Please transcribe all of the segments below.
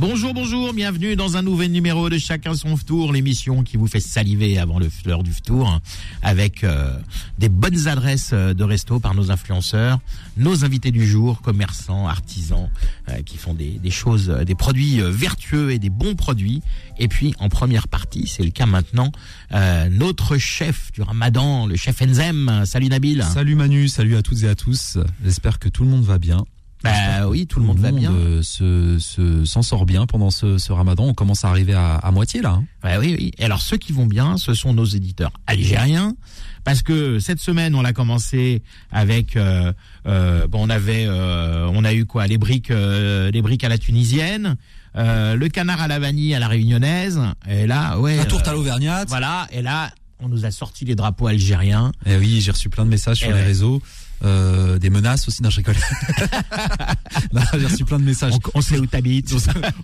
Bonjour, bonjour, bienvenue dans un nouvel numéro de Chacun son tour, l'émission qui vous fait saliver avant le fleur du tour, avec euh, des bonnes adresses euh, de resto par nos influenceurs, nos invités du jour, commerçants, artisans, euh, qui font des, des choses, des produits vertueux et des bons produits. Et puis en première partie, c'est le cas maintenant, notre chef du Ramadan, le chef Enzem. Salut Nabil. Salut Manu, salut à toutes et à tous. J'espère que tout le monde va bien. Bah oui, tout le monde va bien. Se, se, s'en sort bien pendant ce, ce, ramadan. On commence à arriver à, à moitié là. Ouais, oui, oui. Et alors ceux qui vont bien, ce sont nos éditeurs algériens, parce que cette semaine on l'a commencé avec, euh, euh, bon, on avait, euh, on a eu quoi, les briques, euh, les briques à la tunisienne. Euh, le canard à la vanille à la réunionnaise et là ouais la tourte à l'auvergnate voilà et là on nous a sorti les drapeaux algériens et oui j'ai reçu plein de messages sur et les réseaux euh, des menaces aussi. Non, je rigole. J'ai reçu plein de messages. On, on sait où t'habites.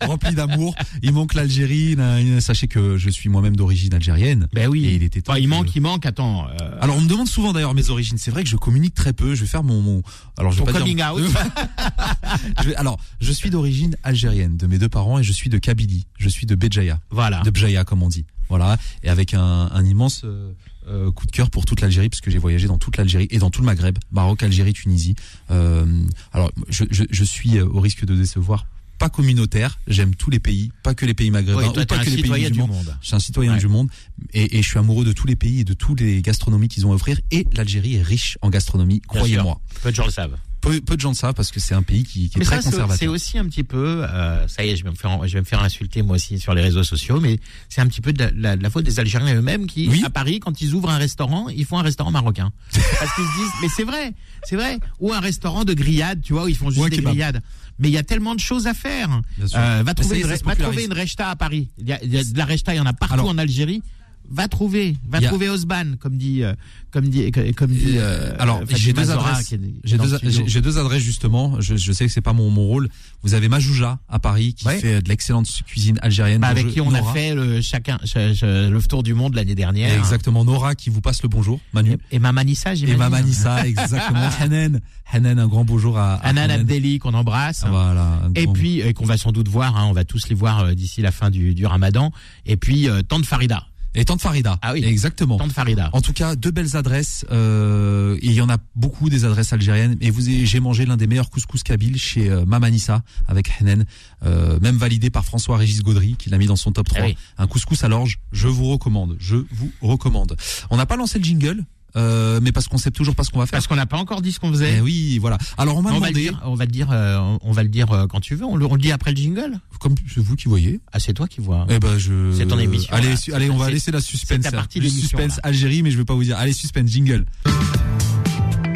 Rempli d'amour. Il manque l'Algérie. Sachez que je suis moi-même d'origine algérienne. Ben oui. Et il était enfin, il manque, il manque. Attends. Euh... Alors on me demande souvent d'ailleurs mes origines. C'est vrai que je communique très peu. Je vais faire mon, mon... alors je vais Ton pas coming dire... out. je vais... Alors je suis d'origine algérienne de mes deux parents et je suis de Kabylie. Je suis de Béjaïa. Voilà. De Bjaïa comme on dit. Voilà. Et avec un, un immense euh, euh, coup de cœur pour toute l'Algérie parce que j'ai voyagé dans toute l'Algérie et dans tout le Maghreb, Maroc, Algérie, Tunisie. Euh, alors je, je, je suis au risque de décevoir pas communautaire, j'aime tous les pays, pas que les pays maghrébins toi, ou pas que les pays du monde. Je suis un citoyen Ouais. du monde et, et je suis amoureux de tous les pays et de tous les gastronomies qu'ils ont à offrir et l'Algérie est riche en gastronomie, croyez-moi. Peu de gens le savent. Peu, peu de gens le savent parce que c'est un pays qui, qui est Mais très ça, conservateur. c'est aussi un petit peu, euh, ça y est, je vais me faire, je vais me faire insulter moi aussi sur les réseaux sociaux, mais c'est un petit peu de la, la- la faute des Algériens eux-mêmes qui, Oui. à Paris, quand ils ouvrent un restaurant, ils font un restaurant marocain, parce qu'ils se disent, mais c'est vrai, c'est vrai, ou un restaurant de grillades, tu vois, où ils font juste des grillades. Mais il y a tellement de choses à faire. Euh, va trouver, une, va popularise. trouver une rechta à Paris. Il y a, il y a de la rechta, il y en a partout Alors- en Algérie. Va trouver, va trouver Osban, comme dit, euh, comme dit, comme dit. euh, Alors, Fatima j'ai deux adresses. J'ai deux, adresses justement. Je, je sais que c'est pas mon, mon rôle. Vous avez Majouja à Paris qui Ouais. fait de l'excellente cuisine algérienne. Bah, avec qui on Nora. a fait le chacun ch- ch- le tour du monde l'année dernière. Exactement. Nora qui vous passe le bonjour. Manu. Et, et Mama Nissa, Et j'imagine. Mama Nissa, exactement. Hanan. Hanan, un grand bonjour à, à Anan Hanan. Abdelli qu'on embrasse. Voilà. un Et puis euh, qu'on va sans doute voir, hein, on va tous les voir euh, d'ici la fin du, du Ramadan. Et puis euh, Tante Farida, Et Tante Farida. Ah oui. Exactement. Tante Farida. En tout cas, deux belles adresses. Euh, et il y en a beaucoup des adresses algériennes. Et vous, j'ai mangé l'un des meilleurs couscous kabyles chez euh, Mama Nissa avec Hanan, euh, même validé par François-Régis Gaudry qui l'a mis dans son top 3. Ah oui. Un couscous à l'orge, je vous recommande. Je vous recommande. On n'a pas lancé le jingle, euh, mais parce qu'on sait toujours pas ce qu'on va faire. Parce qu'on n'a pas encore dit ce qu'on faisait. Eh oui, voilà. Alors on m'a on va dire, on va le dire, euh, on va le dire euh, quand tu veux. On le, on le dit après le jingle. comme c'est vous qui voyez. Ah, c'est toi qui vois. Eh ben je. C'est ton émission, Allez, là. allez, on va laisser la suspense. c'est ta là. partie de Le l'émission, suspense là. Algérie, mais je vais pas vous dire. Allez, suspense jingle.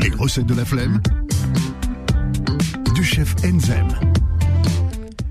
Les recettes de la flemme du chef Enzem.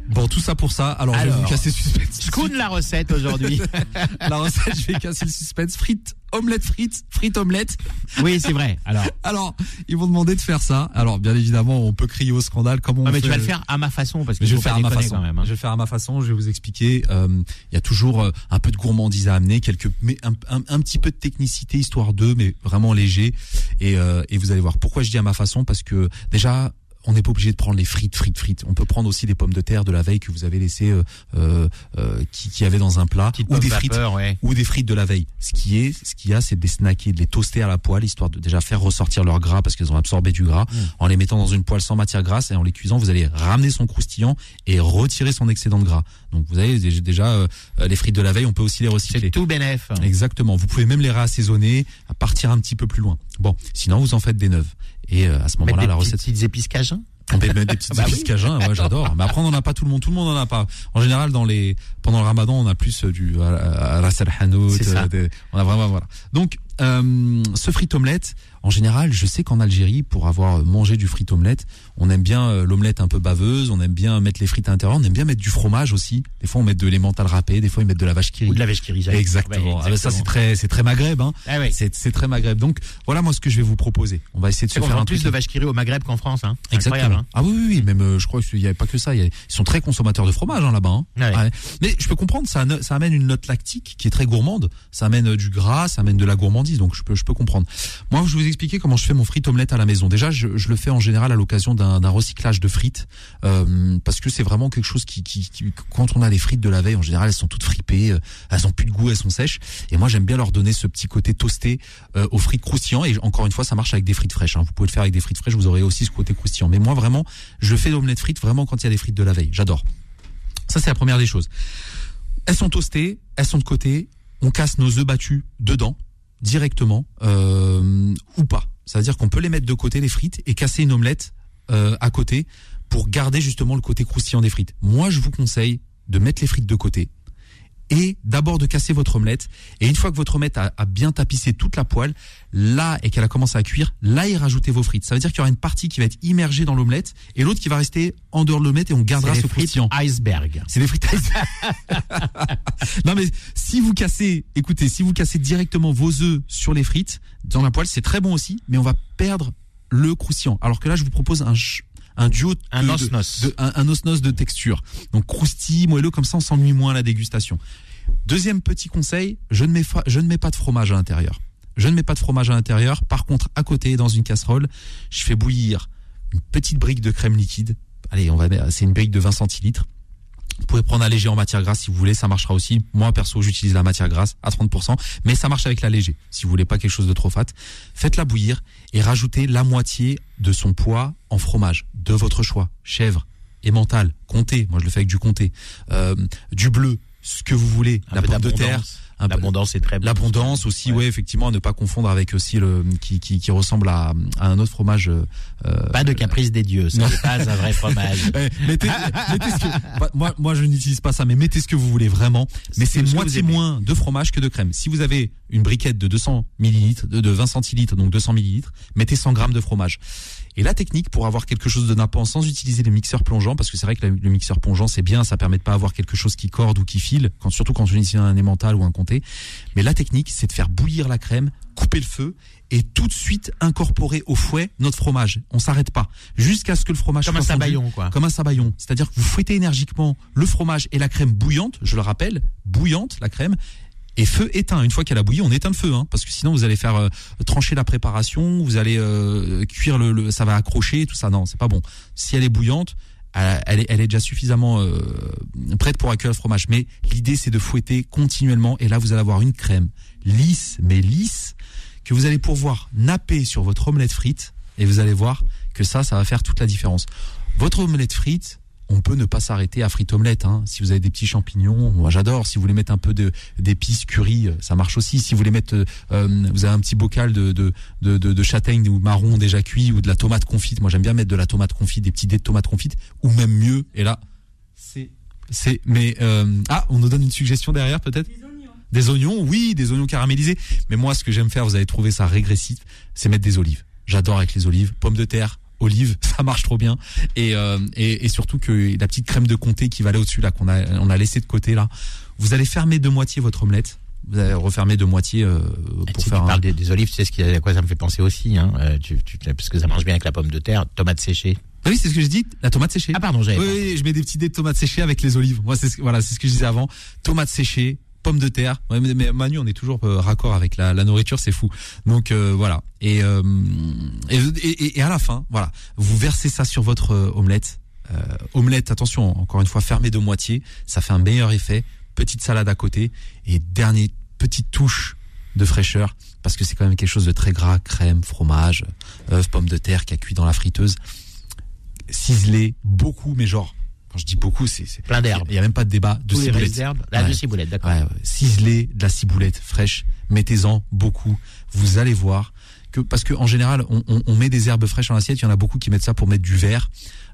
Bon, tout ça pour ça. Alors, je vais Alors. vous casser le suspense. Schoon la recette aujourd'hui. La recette, je vais casser le suspense. Frites, omelette frites, frites omelette. oui, c'est vrai. Alors, Alors, ils m'ont demandé de faire ça. Alors, bien évidemment, on peut crier au scandale comme on ah, mais fait. tu vas le faire à ma façon parce que je vais faire à ma façon. quand même. hein. Je vais le faire à ma façon. Je vais vous expliquer. Euh, Il y a toujours euh, un peu de gourmandise à amener, quelques, mais un, un, un petit peu de technicité histoire d'eux, mais vraiment léger. Et, euh, et vous allez voir. Pourquoi je dis à ma façon Parce que déjà. On n'est pas obligé de prendre les frites, frites, frites. On peut prendre aussi des pommes de terre de la veille que vous avez laissé, euh, euh, euh, qui, qui avait dans un plat, Petite ou des frites, vapeur, ouais. ou des frites de la veille. Ce qui est, ce qu'il y a, c'est de les snacker, de les toaster à la poêle, histoire de déjà faire ressortir leur gras parce qu'ils ont absorbé du gras, en les mettant dans une poêle sans matière grasse et en les cuisant, vous allez ramener son croustillant et retirer son excédent de gras. Donc vous avez déjà- euh, les frites de la veille, on peut aussi les C'est recycler. tout bénef. Exactement. Vous pouvez même les réassaisonner, à partir un petit peu plus loin. Bon, sinon vous en faites des neuves. Et euh, à ce moment-là, la recette petites épices cajun. On peut mettre des petites Bah oui. cajun, ouais, j'adore. Mais après, on n'en a pas tout le monde. Tout le monde n'en a pas. En général, dans les, pendant le ramadan, on a plus euh, du, ras al hanout, des- on a vraiment, voilà. Donc, euh, ce frit omelette, en général, je sais qu'en Algérie, pour avoir mangé du frit omelette, on aime bien euh, l'omelette un peu baveuse, on aime bien mettre les frites à l'intérieur, on aime bien mettre du fromage aussi. Des fois, on met de l'emmental râpé, des fois, ils mettent de la vache qui Ou de la vache qui. Exactement. Ouais, Ah ben ça, c'est très, c'est très maghreb. Hein. Ah ouais. C'est, c'est très maghreb. Donc, voilà moi ce que je vais vous proposer. On va essayer de se faire un plus truc. de vaches qui au Maghreb qu'en France. Hein. Exactement. Hein. Ah oui, oui, oui, même euh, je crois qu'il n'y avait pas que ça. il y a- Ils sont très consommateurs de fromage hein, là-bas. hein. Ouais. Mais je peux comprendre, ça amène une note lactique qui est très gourmande. Ça amène euh, du gras, ça amène de la gourmandise. Donc je peux, comprendre. Moi, je vais vous expliquer comment je fais mon frit omelette à la maison. Déjà, je, le fais en général à l'occasion d'un, recyclage de frites, euh, parce que c'est vraiment quelque chose qui, quand on a les frites de la veille, en général, elles sont toutes fripées, euh, elles ont plus de goût, elles sont sèches. Et moi, j'aime bien leur donner ce petit côté toasté euh, aux frites croustillantes. Et encore une fois, ça marche avec des frites fraîches. hein. Vous pouvez le faire avec des frites fraîches, vous aurez aussi ce côté croustillant. Mais moi, vraiment, je fais l'omelette frite vraiment quand il y a des frites de la veille. J'adore. Ça, c'est la première des choses. Elles sont toastées, elles sont de côté. On casse nos œufs battus dedans directement euh, ou pas. C'est-à-dire qu'on peut les mettre de côté les frites et casser une omelette euh, à côté pour garder justement le côté croustillant des frites. Moi, je vous conseille de mettre les frites de côté et d'abord de casser votre omelette. Et une fois que votre omelette a, a bien tapissé toute la poêle, là et qu'elle a commencé à cuire, là y rajoutez vos frites. Ça veut dire qu'il y aura une partie qui va être immergée dans l'omelette et l'autre qui va rester en dehors de l'omelette et on gardera ce croustillant. iceberg. C'est des frites Non mais si vous cassez, écoutez, si vous cassez directement vos œufs sur les frites dans la poêle, c'est très bon aussi, mais on va perdre le croustillant. Alors que là, je vous propose un un duo de, Un de- os-nos. de- un, un os-nos de texture. Donc croustille, moelleux, comme ça on s'ennuie moins à la dégustation. Deuxième petit conseil, je ne mets, je ne mets pas de fromage à l'intérieur. Je ne mets pas de fromage à l'intérieur. Par contre, à côté, dans une casserole, je fais bouillir une petite brique de crème liquide. Allez, on va c'est une brique de 20 centilitres. Vous pouvez prendre un léger en matière grasse si vous voulez, ça marchera aussi. Moi, perso, j'utilise la matière grasse à 30%, mais ça marche avec la léger. Si vous voulez pas quelque chose de trop fat, faites-la bouillir et rajoutez la moitié de son poids en fromage, de votre choix. Chèvre, emmental, comté, moi je le fais avec du comté, euh, du bleu, ce que vous voulez, Un la pomme de terre, L'abondance est très bon. L'abondance aussi, ouais. effectivement, à ne pas confondre avec aussi le qui, qui, qui ressemble à, à un autre fromage. euh, Pas de caprice des dieux, Non. n'est pas un vrai fromage. mettez, mettez ce que, bah, moi, moi, je n'utilise pas ça, mais mettez ce que vous voulez vraiment. Mais Ce c'est moitié moins de fromage que de crème. Si vous avez une briquette de 200 millilitres, de, de 20 centilitres, donc 200 millilitres, mettez 100 grammes de fromage. Et la technique pour avoir quelque chose de nappant sans utiliser les mixeurs plongeants, parce que c'est vrai que le mixeur plongeant c'est bien, ça permet de pas avoir quelque chose qui corde ou qui file, quand, surtout quand on utilise un emmental ou un comté. Mais la technique, c'est de faire bouillir la crème, couper le feu et tout de suite incorporer au fouet notre fromage. On s'arrête pas jusqu'à ce que le fromage Comme un soit fondu sabayon, quoi. comme un sabayon. C'est-à-dire que vous fouettez énergiquement le fromage et la crème bouillante, je le rappelle, bouillante la crème, et feu éteint. Une fois qu'elle a bouilli, on éteint le feu, hein, parce que sinon vous allez faire euh, trancher la préparation, vous allez euh, cuire le, ça va accrocher, tout ça. Non, c'est pas bon. Si elle est bouillante, elle elle est, elle est déjà suffisamment euh, prête pour accueillir le fromage. Mais l'idée, c'est de fouetter continuellement, et là, vous allez avoir une crème lisse, mais lisse, que vous allez pouvoir napper sur votre omelette frite, et vous allez voir que ça, ça va faire toute la différence. Votre omelette frite, on peut ne pas s'arrêter à frite omelette. Hein. Si vous avez des petits champignons, moi j'adore. Si vous voulez mettre un peu d'épices curry, euh, ça marche aussi. Si vous voulez mettre, euh, euh, vous avez un petit bocal de de, de, de de châtaigne ou marron déjà cuit ou de la tomate confite. Moi j'aime bien mettre de la tomate confite, des petits dés de tomate confite, ou même mieux. Et là, c'est c'est. Mais euh, ah, on nous donne une suggestion derrière peut-être? Des oignons, oui, des oignons caramélisés. Mais moi, ce que j'aime faire, vous allez trouver ça régressif, c'est mettre des olives. J'adore avec les olives, pommes de terre, olives, ça marche trop bien. Et, euh, et, et surtout que la petite crème de comté qui va aller au-dessus là, qu'on a, on a laissé de côté là, vous allez fermer de moitié votre omelette. Vous allez refermer de moitié euh, pour si faire tu un- parles des, des olives, tu sais ce qui, à quoi ça me fait penser aussi, hein. euh, tu, tu- parce que ça marche bien avec la pomme de terre, tomate séchée. Ah oui, c'est ce que je dis, la tomate séchée. Ah pardon, j'avais Oui, oui, je mets des petits dés de tomates séchées avec les olives. Moi, c'est ce, voilà, c'est ce que je disais avant. Tomates séchées, pommes de terre. Mais, Manu, on est toujours euh, raccord avec la, la nourriture, c'est fou. Donc euh, voilà. Et, euh, et, et, et à la fin, voilà, vous versez ça sur votre omelette. Omelette, attention, encore une fois, fermée de moitié, ça fait un meilleur effet. Petite salade à côté et dernier petite touche de fraîcheur parce que c'est quand même quelque chose de très gras, crème, fromage, œufs, pommes de terre qui a cuit dans la friteuse ciselé beaucoup, mais genre, quand je dis beaucoup, c'est c'est- Plein d'herbes. Il y a même pas de débat de Tous les ciboulette. Ouais. de ciboulette, d'accord. Ouais, de la ciboulette fraîche, mettez-en beaucoup. Vous allez voir que parce que en général, on, on, on met des herbes fraîches en assiette. Il y en a beaucoup qui mettent ça pour mettre du verre.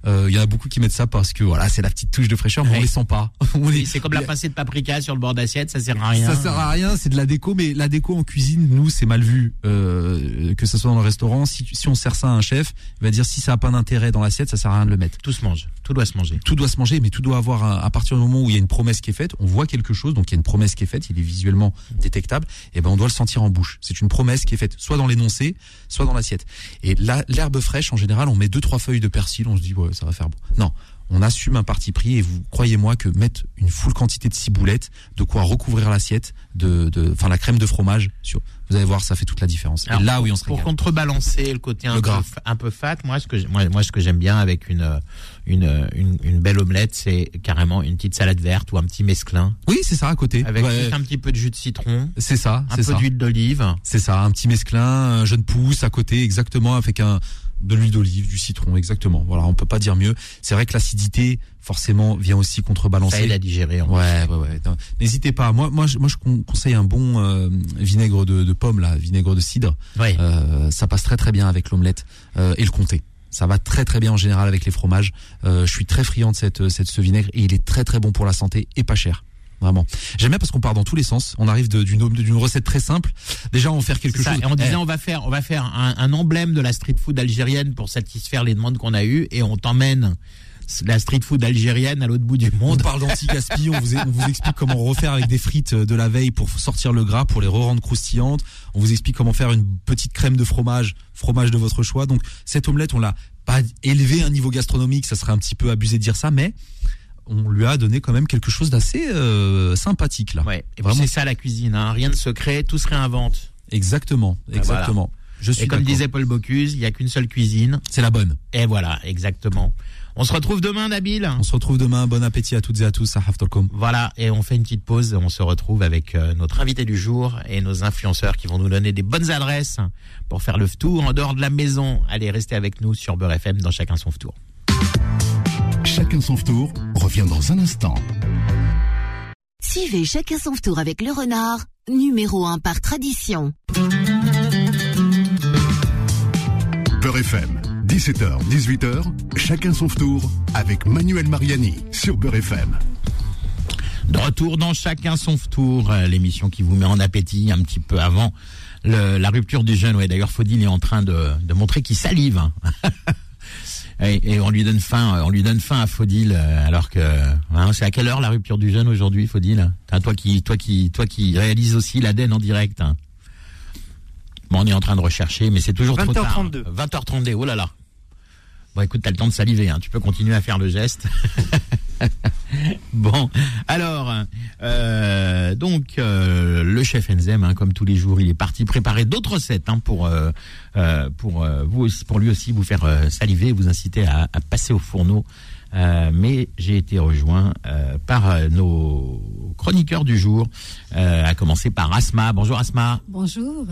Euh, il y en a beaucoup qui mettent ça parce que voilà, c'est la petite touche de fraîcheur, mais Ouais. on les sent pas. Oui, c'est comme la pincée de paprika sur le bord d'assiette, ça sert à rien. Ça sert à rien, c'est de la déco, mais la déco en cuisine, nous, c'est mal vu. Euh, que ce soit dans le restaurant, si, si on sert ça à un chef, il va dire si ça a pas d'intérêt dans l'assiette, ça sert à rien de le mettre. Tout se mange, tout doit se manger. Tout doit se manger, mais tout doit avoir un- à partir du moment où il y a une promesse qui est faite, on voit quelque chose, donc il y a une promesse qui est faite, il est visuellement détectable, et ben on doit le sentir en bouche. C'est une promesse qui est faite, soit dans l'énoncé, soit dans l'assiette. Et là, l'herbe fraîche, en général, on met deux trois feuilles de persil, on se dit ouais, ça va faire bon. Non. On assume un parti pris et vous croyez-moi que mettre une full quantité de ciboulettes, de quoi recouvrir l'assiette, de, de, enfin la crème de fromage, sur, vous allez voir, ça fait toute la différence. Alors, et là, oui, on se Pour régale. contrebalancer le côté un, Le peu, un peu fat, moi ce que moi, moi ce que j'aime bien avec une, euh, une euh, une une belle omelette, c'est carrément une petite salade verte ou un petit mesclin Oui, c'est ça à côté. avec Ouais, juste un petit peu de jus de citron, c'est ça, un c'est peu ça. d'huile d'olive. C'est ça, un petit mesclin, un jeune pousse à côté, exactement, avec un de l'huile d'olive, du citron, exactement. Voilà, on peut pas dire mieux. C'est vrai que l'acidité, forcément, vient aussi Ça contrebalancer. aide à digérer. en Ouais, ouais, ouais. N'hésitez pas. Moi, moi, je, moi, je con- conseille un bon euh, vinaigre de, de pomme, là, vinaigre de cidre. Ouais. Euh, ça passe très très bien avec l'omelette euh, et le comté. Ça va très très bien en général avec les fromages. Euh, je suis très friand de cette, cette ce vinaigre et il est très très bon pour la santé et pas cher. Vraiment. J'aime bien parce qu'on part dans tous les sens. On arrive d'une recette très simple. Déjà, on va faire quelque chose. Et on disait Eh, on va faire on va faire un, un emblème de la street food algérienne pour satisfaire les demandes qu'on a eues et on t'emmène la street food algérienne à l'autre bout du on monde. parle d'anti-gaspi, on vous, on vous explique comment refaire avec des frites de la veille pour sortir le gras, pour les re-rendre croustillantes. On vous explique comment faire une petite crème de fromage, fromage de votre choix. Donc cette omelette, on l'a pas élevé à un niveau gastronomique, ça serait un petit peu abusé de dire ça, mais on lui a donné quand même quelque chose d'assez euh, sympathique là. Ouais. Et Vraiment. c'est ça la cuisine, hein. rien de secret, tout se réinvente. Exactement, Ah, exactement. Je suis Et comme d'accord. disait Paul Bocuse, il y a qu'une seule cuisine. c'est la bonne. Et voilà, exactement. On se retrouve demain, Nabil. On se retrouve demain. Bon appétit à toutes et à tous. Voilà, et on fait une petite pause. On se retrouve avec euh, notre invité du jour et nos influenceurs qui vont nous donner des bonnes adresses pour faire le tour en dehors de la maison. Allez, restez avec nous sur Beurre FM dans Chacun son tour. Chacun son tour revient dans un instant. Suivez chacun son tour avec le renard, numéro 1 par tradition. Peur FM, 17h, 18h, chacun son tour avec Manuel Mariani sur Beurre FM. De retour dans Chacun son tour, euh, l'émission qui vous met en appétit un petit peu avant le- la rupture du jeûne. Ouais, d'ailleurs, Faudil est en train de, de montrer qu'il salive. et, et on lui donne faim, on lui donne faim à Faudil, euh, alors que hein, c'est à quelle heure la rupture du jeûne aujourd'hui, Faudil Hein, Toi qui, toi qui, toi qui réalise aussi l'ADN en direct. hein. Bon, on est en train de rechercher, mais c'est toujours trop tard. 20h32. 20h32. Oh là là. Bon, écoute, t'as le temps de saliver. Tu peux continuer à faire le geste. Bon, alors, euh, donc euh, le chef Enzem, hein, comme tous les jours, il est parti préparer d'autres recettes hein, pour euh, euh, pour euh, vous aussi, pour lui aussi vous faire euh, saliver, vous inciter à, à passer au fourneau. Euh, mais j'ai été rejoint euh, par nos chroniqueurs du jour, euh, à commencer par Asma. Bonjour Asma. Bonjour.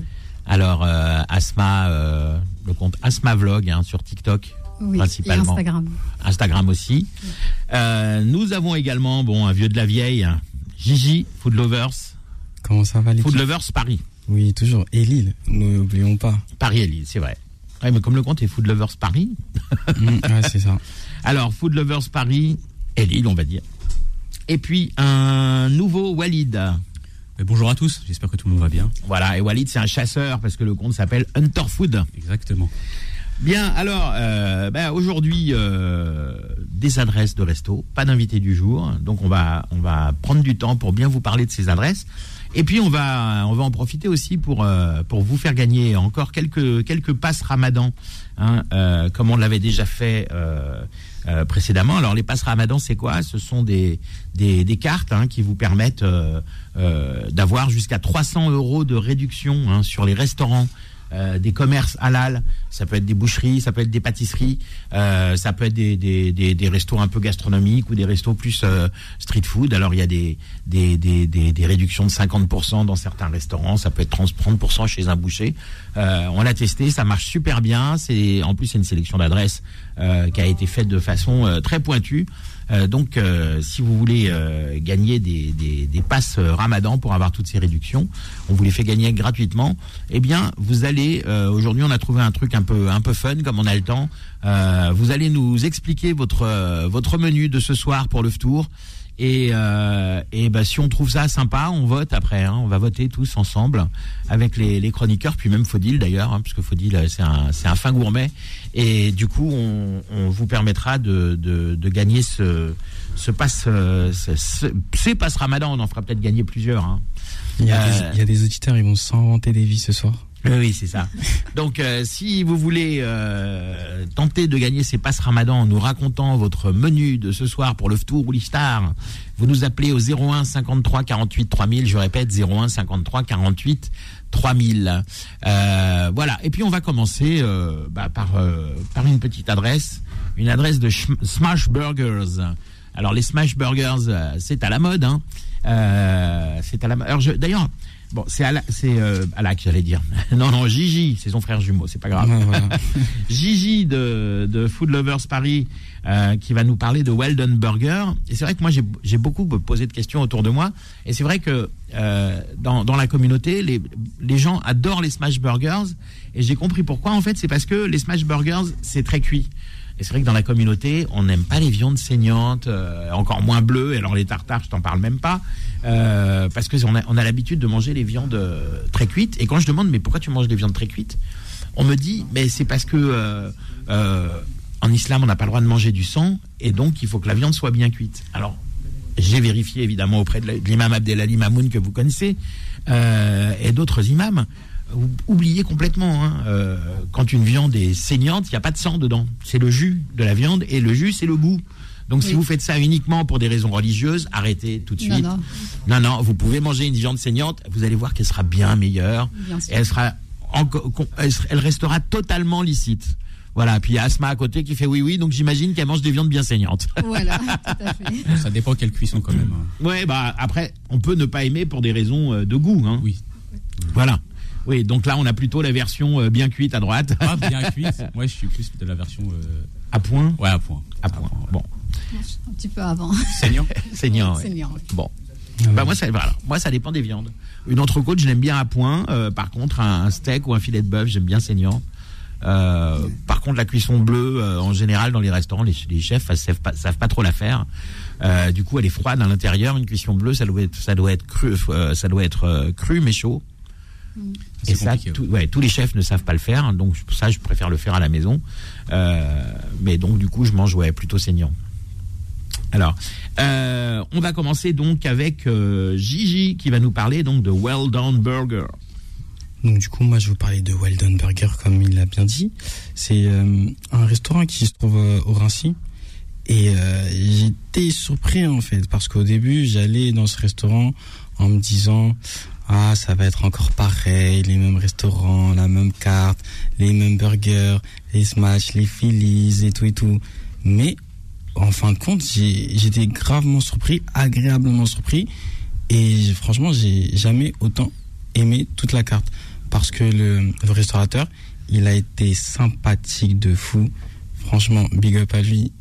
Alors euh, Asma, euh, le compte Asma Vlog hein, sur TikTok, Oui, Principalement. Et Instagram. Instagram aussi. Euh, nous avons également, bon, un vieux de la vieille, Gigi, Food Lovers, Comment ça va l'équipe Food Lovers Paris. Oui, toujours. Et Lille, n'oublions pas. Paris et Lille, c'est vrai. Ouais, mais comme le compte est Food Lovers Paris, Mm, ouais, c'est ça. alors Food Lovers Paris et Lille, on va dire. Et puis un nouveau Walid. Mais bonjour à tous, j'espère que tout le monde va bien. Voilà, et Walid, c'est un chasseur parce que le compte s'appelle Hunter Food. Exactement. Bien, alors, euh, ben, aujourd'hui, euh, des adresses de resto, pas d'invité du jour, donc on va, on va prendre du temps pour bien vous parler de ces adresses. Et puis on va, on va en profiter aussi pour, euh, pour vous faire gagner encore quelques, quelques passes Ramadan, hein, euh, comme on l'avait déjà fait euh, euh, précédemment. Alors les passes Ramadan, c'est quoi? Ce sont des, des, des cartes hein, qui vous permettent d'avoir jusqu'à 300 euros de réduction hein, sur les restaurants euh, des commerces halal, ça peut être des boucheries, ça peut être des pâtisseries, euh, ça peut être des, des, des, des restos un peu gastronomiques ou des restos plus euh, street food. Alors il y a des, des, des, des, réductions de 50% dans certains restaurants, ça peut être 30%, 30% chez un boucher. Euh, on l'a testé, ça marche super bien. C'est en plus c'est une sélection d'adresses euh, qui a été faite de façon euh, très pointue. Euh, donc, euh, si vous voulez euh, gagner des, des, des passes Ramadan pour avoir toutes ces réductions, on vous les fait gagner gratuitement. Eh bien, vous allez. Euh, Aujourd'hui, on a trouvé un truc un peu un peu fun, comme on a le temps. Euh, vous allez nous expliquer votre euh, votre menu de ce soir pour le tour. Et, euh, et bah, si on trouve ça sympa, on vote après. Hein, on va voter tous ensemble avec les, les chroniqueurs, puis même Faudil d'ailleurs, hein, parce que Faudil c'est un, c'est un fin gourmet. Et du coup, on, on vous permettra de, de, de gagner ce, ce passe, ce, ce- ces passes Ramadan. On en fera peut-être gagner plusieurs. Hein. Il y, a Euh, des, il y a des auditeurs, ils vont s'inventer des vies ce soir. Oui, c'est ça. Donc, euh, si vous voulez euh, tenter de gagner ces passes Ramadan en nous racontant votre menu de ce soir pour le tour ou l'iftar, vous nous appelez au 01 53 48 3000. Je répète, 01 53 48 3000. Euh, voilà. Et puis, on va commencer euh, bah, par, euh, par une petite adresse, une adresse de Smash Burgers. Alors, les Smash Burgers, euh, c'est à la mode. Hein. Euh, c'est à la mode. D'ailleurs, Bon, c'est Ala- c'est euh, Alak, j'allais dire. Non, non, Gigi, c'est son frère jumeau, c'est pas grave. Ouais, voilà. Gigi de, de Food Lovers Paris euh, qui va nous parler de Weldon Burger. Et c'est vrai que moi j'ai j'ai beaucoup posé de questions autour de moi. Et c'est vrai que euh, dans, dans la communauté, les, les gens adorent les smash burgers. Et j'ai compris pourquoi. En fait, c'est parce que les smash burgers c'est très cuit. C'est vrai que dans la communauté, on n'aime pas les viandes saignantes, euh, encore moins bleues. Et alors les tartares, je t'en parle même pas, euh, parce que on a, l'habitude de manger les viandes euh, très cuites. Et quand je demande mais pourquoi tu manges des viandes très cuites, on me dit mais c'est parce que en islam on n'a pas le droit de manger du sang et donc il faut que la viande soit bien cuite. Alors j'ai vérifié évidemment auprès de l'imam Abdelali Mamoun que vous connaissez et d'autres imams. Ou- Oubliez complètement, hein, euh, quand une viande est saignante, il n'y a pas de sang dedans. C'est le jus de la viande et le jus, c'est le goût. Donc si vous faites ça uniquement pour des raisons religieuses, arrêtez tout de Non, suite. non. non, non, vous pouvez manger une viande saignante, vous allez voir qu'elle sera bien meilleure. Bien. Et sera elle sera- elle restera totalement licite. Voilà, puis il y a Asma à côté qui fait oui oui, donc j'imagine qu'elle mange des viandes bien saignantes. Voilà, tout à fait. Ça dépend quelle cuisson quand même. hein. Ouais, bah après, on peut ne pas aimer pour des raisons euh, de goût. Hein. Oui. Voilà. Oui, donc là, on a plutôt la version euh, bien cuite à droite, Ah, bien cuite. Moi, je suis plus de la version. euh, à point. Ouais, à point. À point. Bon, Un petit peu avant. Saignant. saignant. ouais. Oui. Bon. Bah moi ça, voilà. moi ça dépend des viandes. Une entrecôte je l'aime bien à point. Euh, par contre un, un steak ou un filet de bœuf j'aime bien saignant. Euh, par contre la cuisson bleue euh, en général dans les restaurants les, les chefs euh, savent pas, savent pas trop la faire. Euh, du coup elle est froide à l'intérieur. Une cuisson bleue ça doit être ça doit être cru euh, ça doit être euh, cru mais chaud. Et C'est ça, compliqué, tout- ouais, tous les chefs ne savent pas le faire, donc pour ça, je préfère le faire à la maison. Euh, mais donc, du coup, je mange ouais, plutôt saignant. Alors, euh, on va commencer donc avec euh, Gigi qui va nous parler donc de Well Done Burger. Donc du coup, moi, je vais vous parler de Weldon Burger, comme il l'a bien dit. C'est euh, un restaurant qui se trouve euh, au Rincy. Et euh, j'étais surpris en fait, parce qu'au début, j'allais dans ce restaurant en me disant ah ça va être encore pareil, les mêmes restaurants, la même carte, les mêmes burgers, les smash, les Phillies et tout et tout. Mais en fin de compte, j'étais gravement surpris, agréablement surpris. Et franchement, j'ai jamais autant aimé toute la carte parce que le, le restaurateur, il a été sympathique de fou. Franchement, big up à lui.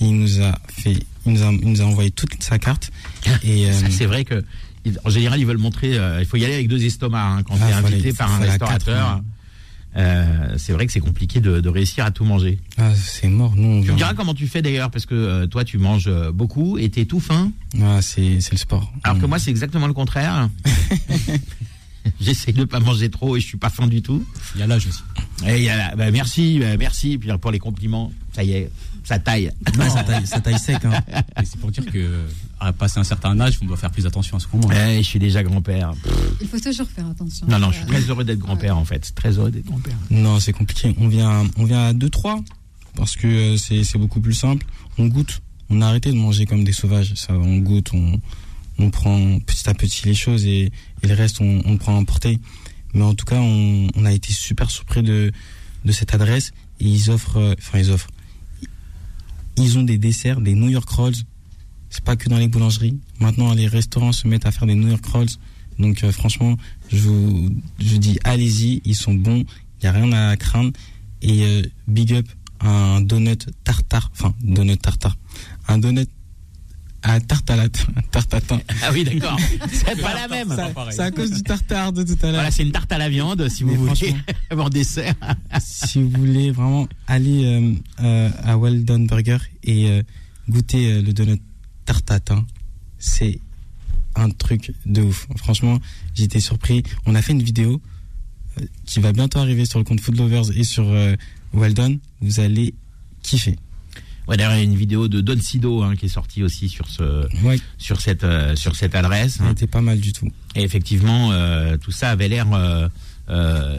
Il nous a fait, il nous a, il nous a envoyé toute sa carte. Et Ça, euh, C'est vrai que en général, ils veulent montrer. euh, il faut y aller avec deux estomacs hein, quand Ah, tu es invité par un restaurateur. Euh, c'est vrai que c'est compliqué de, de réussir à tout manger. ah, c'est mort. Nous, on Tu me diras comment tu fais d'ailleurs, parce que euh, toi, tu manges beaucoup et t'es tout fin. Ah, c'est, le sport. Alors que Mm. moi, c'est exactement le contraire. J'essaie de pas manger trop et je suis pas fin du tout. Il y a l'âge aussi. Et il y a bah, merci, bah, merci puis pour les compliments. Ça y est, ça taille. Ouais, ça taille, ça taille sec. Hein. C'est pour dire que à passer un certain âge, on doit faire plus attention à ce qu'on mange. Ouais, je suis déjà grand-père. Il faut toujours faire attention. Non, non, je suis très heureux d'être grand-père en fait. Très heureux d'être grand-père. Non, c'est compliqué. On vient, on vient à 2-3 parce que euh, c'est, beaucoup plus simple. On goûte. On a arrêté de manger comme des sauvages. Ça, on goûte, on, on prend petit à petit les choses et, et le reste, on, on prend à emporter. Mais en tout cas, on, on a été super surpris de, de cette adresse. Et ils offrent, euh, enfin, ils offrent. Ils ont des desserts, des New York Rolls. C'est pas que dans les boulangeries. Maintenant, les restaurants se mettent à faire des New York Rolls. Donc, euh, franchement, je vous, je dis, allez-y. Ils sont bons. Il n'y a rien à craindre. Et euh, big up un donut tartare. Enfin, donut tartare. Un donut à à thym. Ah oui, d'accord. C'est pas la même. C'est à cause du tartare de tout à l'heure. Voilà, c'est une tarte à la viande, si vous voulez, en dessert. si vous voulez vraiment aller euh, euh, à Well Done Burger et euh, goûter le donut thym, c'est un truc de ouf. Franchement, été surpris. On a fait une vidéo qui va bientôt arriver sur le compte Food Lovers et sur Well Done. Vous allez kiffer. Ouais, d'ailleurs, il y a une vidéo de Don Sido hein, qui est sortie aussi sur ce, Ouais, sur cette, euh, sur cette adresse. a été pas mal du tout. Et effectivement, euh, tout ça avait l'air, euh, euh,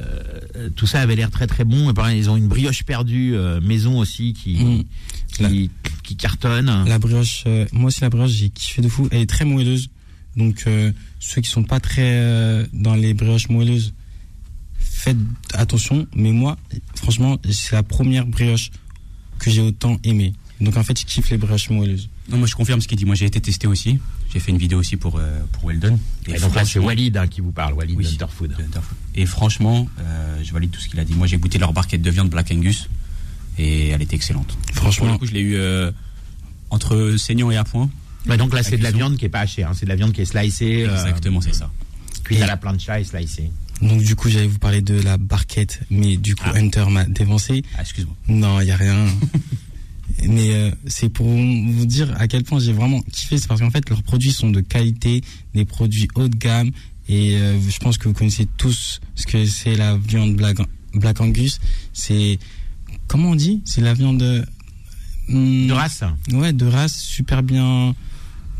tout ça avait l'air très très bon. Et pareil, ils ont une brioche perdue maison aussi qui, Mm. qui, qui cartonne. La brioche, moi aussi la brioche, j'ai kiffé de fou. Elle est très moelleuse. Donc ceux qui sont pas très dans les brioches moelleuses, faites attention. Mais moi, franchement, c'est la première brioche que j'ai autant aimée. Donc en fait, je kiffe les brioches moelleuses. Non, moi je confirme ce qu'il dit. Moi j'ai été testé aussi. J'ai fait une vidéo aussi pour, euh, pour Weldon. Et donc là, c'est franchement- Walid hein, qui vous parle, Walid Oui. D'Underfood. Et franchement, euh, je valide tout ce qu'il a dit. Moi j'ai goûté leur barquette de viande Black Angus et elle était excellente. Pour Franchement, le coup, je l'ai eu euh, entre saignant et à point. Mais donc là, c'est de la viande qui est pas hachée, hein, c'est de la viande qui est slicée, euh, Exactement, c'est ça. cuite à Et- la plancha et slicée. Donc du coup, j'allais vous parler de la barquette, mais du coup, Ah. Hunter m'a dévancé. Ah, excuse-moi. Non, il y a rien. Mais euh, c'est pour vous dire à quel point j'ai vraiment kiffé. C'est parce qu'en fait, leurs produits sont de qualité, des produits haut de gamme. Et euh, je pense que vous connaissez tous ce que c'est la viande Black, Black Angus. C'est comment on dit? C'est la viande hum, De race, Ouais, de race super bien